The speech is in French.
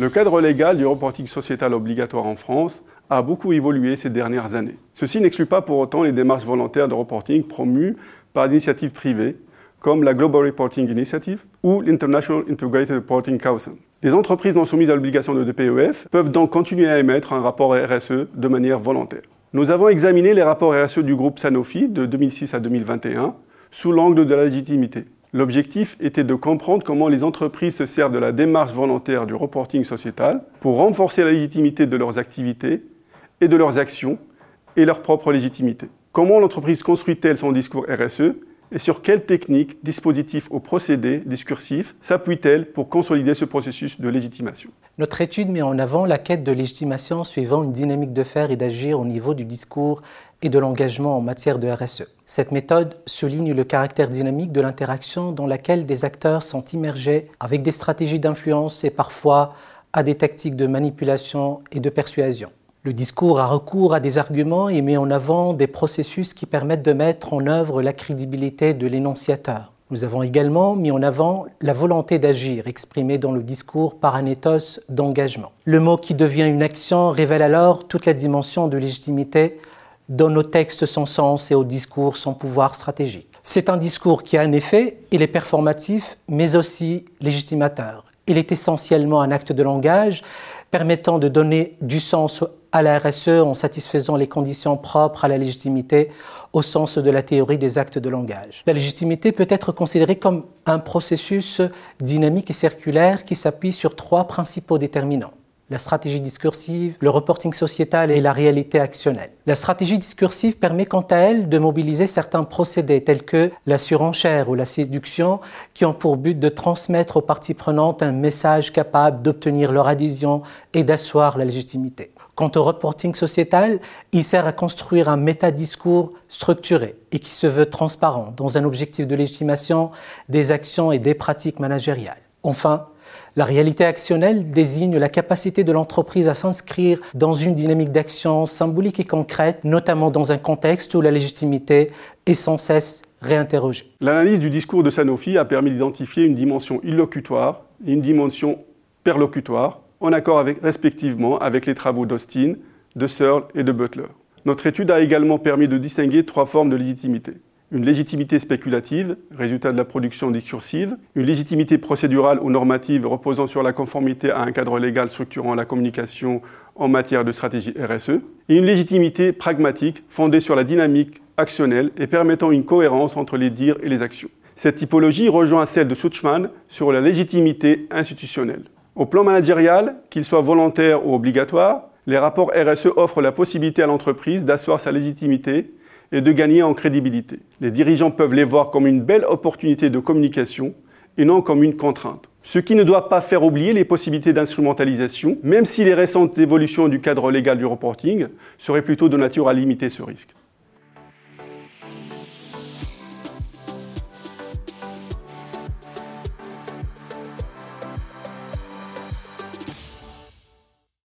Le cadre légal du reporting sociétal obligatoire en France a beaucoup évolué ces dernières années. Ceci n'exclut pas pour autant les démarches volontaires de reporting promues par des initiatives privées, comme la Global Reporting Initiative ou l'International Integrated Reporting Council. Les entreprises non soumises à l'obligation de DPEF peuvent donc continuer à émettre un rapport RSE de manière volontaire. Nous avons examiné les rapports RSE du groupe Sanofi de 2006 à 2021 sous l'angle de la légitimité. L'objectif était de comprendre comment les entreprises se servent de la démarche volontaire du reporting sociétal pour renforcer la légitimité de leurs activités et de leurs actions et leur propre légitimité. Comment l'entreprise construit-elle son discours RSE et sur quelles techniques, dispositifs ou procédés discursifs s'appuie-t-elle pour consolider ce processus de légitimation? Notre étude met en avant la quête de légitimation suivant une dynamique de faire et d'agir au niveau du discours et de l'engagement en matière de RSE. Cette méthode souligne le caractère dynamique de l'interaction dans laquelle des acteurs sont immergés avec des stratégies d'influence et parfois à des tactiques de manipulation et de persuasion. Le discours a recours à des arguments et met en avant des processus qui permettent de mettre en œuvre la crédibilité de l'énonciateur. Nous avons également mis en avant la volonté d'agir exprimée dans le discours par un ethos d'engagement. Le mot qui devient une action révèle alors toute la dimension de légitimité dont nos textes son sens et au discours son pouvoir stratégique. C'est un discours qui, en effet, il est performatif, mais aussi légitimateur. Il est essentiellement un acte de langage permettant de donner du sens à la RSE en satisfaisant les conditions propres à la légitimité au sens de la théorie des actes de langage. La légitimité peut être considérée comme un processus dynamique et circulaire qui s'appuie sur trois principaux déterminants la stratégie discursive, le reporting sociétal et la réalité actionnelle. La stratégie discursive permet quant à elle de mobiliser certains procédés tels que la surenchère ou la séduction qui ont pour but de transmettre aux parties prenantes un message capable d'obtenir leur adhésion et d'asseoir la légitimité. Quant au reporting sociétal, il sert à construire un métadiscours structuré et qui se veut transparent dans un objectif de légitimation des actions et des pratiques managériales. Enfin, la réalité actionnelle désigne la capacité de l'entreprise à s'inscrire dans une dynamique d'action symbolique et concrète, notamment dans un contexte où la légitimité est sans cesse réinterrogée. L'analyse du discours de Sanofi a permis d'identifier une dimension illocutoire et une dimension perlocutoire, en accord respectivement avec les travaux d'Austin, de Searle et de Butler. Notre étude a également permis de distinguer trois formes de légitimité une légitimité spéculative, résultat de la production discursive, une légitimité procédurale ou normative reposant sur la conformité à un cadre légal structurant la communication en matière de stratégie RSE, et une légitimité pragmatique fondée sur la dynamique actionnelle et permettant une cohérence entre les dires et les actions. Cette typologie rejoint celle de Suchman sur la légitimité institutionnelle. Au plan managérial, qu'il soit volontaire ou obligatoire, les rapports RSE offrent la possibilité à l'entreprise d'asseoir sa légitimité et de gagner en crédibilité. Les dirigeants peuvent les voir comme une belle opportunité de communication et non comme une contrainte. Ce qui ne doit pas faire oublier les possibilités d'instrumentalisation, même si les récentes évolutions du cadre légal du reporting seraient plutôt de nature à limiter ce risque.